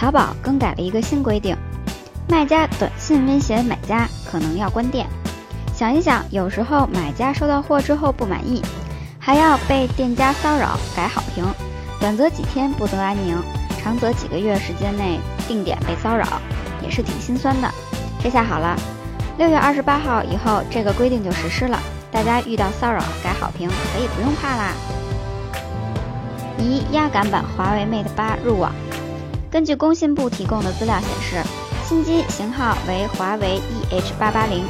淘宝更改了一个新规定，卖家短信威胁买家可能要关店。想一想，有时候买家收到货之后不满意，还要被店家骚扰改好评，短则几天不得安宁，长则几个月时间内定点被骚扰，也是挺心酸的。这下好了，六月二十八号以后这个规定就实施了，大家遇到骚扰改好评可以不用怕啦。一压感版华为 Mate 八入网。根据工信部提供的资料显示，新机型号为华为 EH 八八零。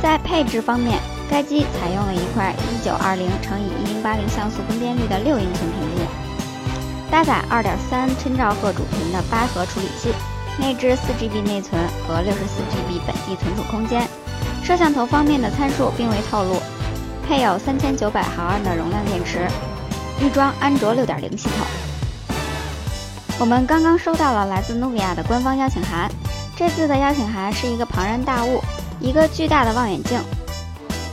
在配置方面，该机采用了一块一九二零乘以一零八零像素分辨率的六英寸屏幕，搭载二点三千兆赫主频的八核处理器，内置四 GB 内存和六十四 GB 本地存储空间。摄像头方面的参数并未透露，配有三千九百毫安的容量电池。预装安卓六点零系统。我们刚刚收到了来自努比亚的官方邀请函，这次的邀请函是一个庞然大物，一个巨大的望远镜，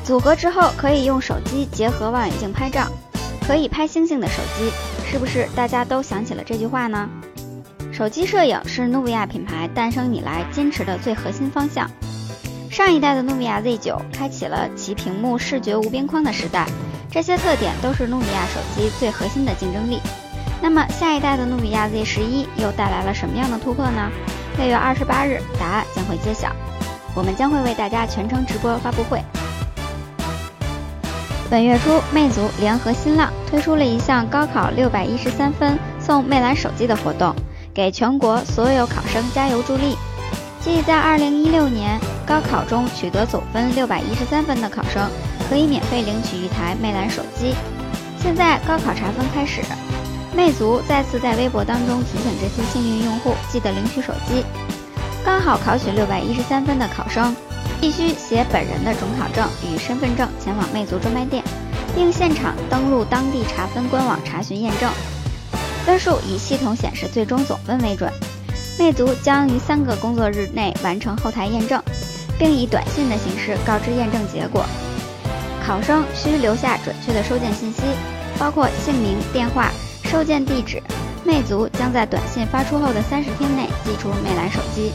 组合之后可以用手机结合望远镜拍照，可以拍星星的手机，是不是大家都想起了这句话呢？手机摄影是努比亚品牌诞生以来坚持的最核心方向。上一代的努比亚 Z9 开启了其屏幕视觉无边框的时代。这些特点都是努比亚手机最核心的竞争力。那么下一代的努比亚 Z 十一又带来了什么样的突破呢？六月二十八日，答案将会揭晓。我们将会为大家全程直播发布会。本月初，魅族联合新浪推出了一项高考六百一十三分送魅蓝手机的活动，给全国所有考生加油助力。即在二零一六年高考中取得总分六百一十三分的考生。可以免费领取一台魅蓝手机。现在高考查分开始，魅族再次在微博当中提醒这些幸运用户记得领取手机。刚好考取六百一十三分的考生，必须携本人的准考证与身份证前往魅族专卖店，并现场登录当地查分官网查询验证。分数以系统显示最终总分为准。魅族将于三个工作日内完成后台验证，并以短信的形式告知验证结果。考生需留下准确的收件信息，包括姓名、电话、收件地址。魅族将在短信发出后的三十天内寄出魅蓝手机。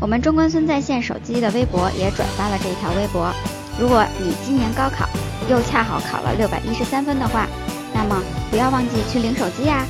我们中关村在线手机的微博也转发了这条微博。如果你今年高考又恰好考了六百一十三分的话，那么不要忘记去领手机呀。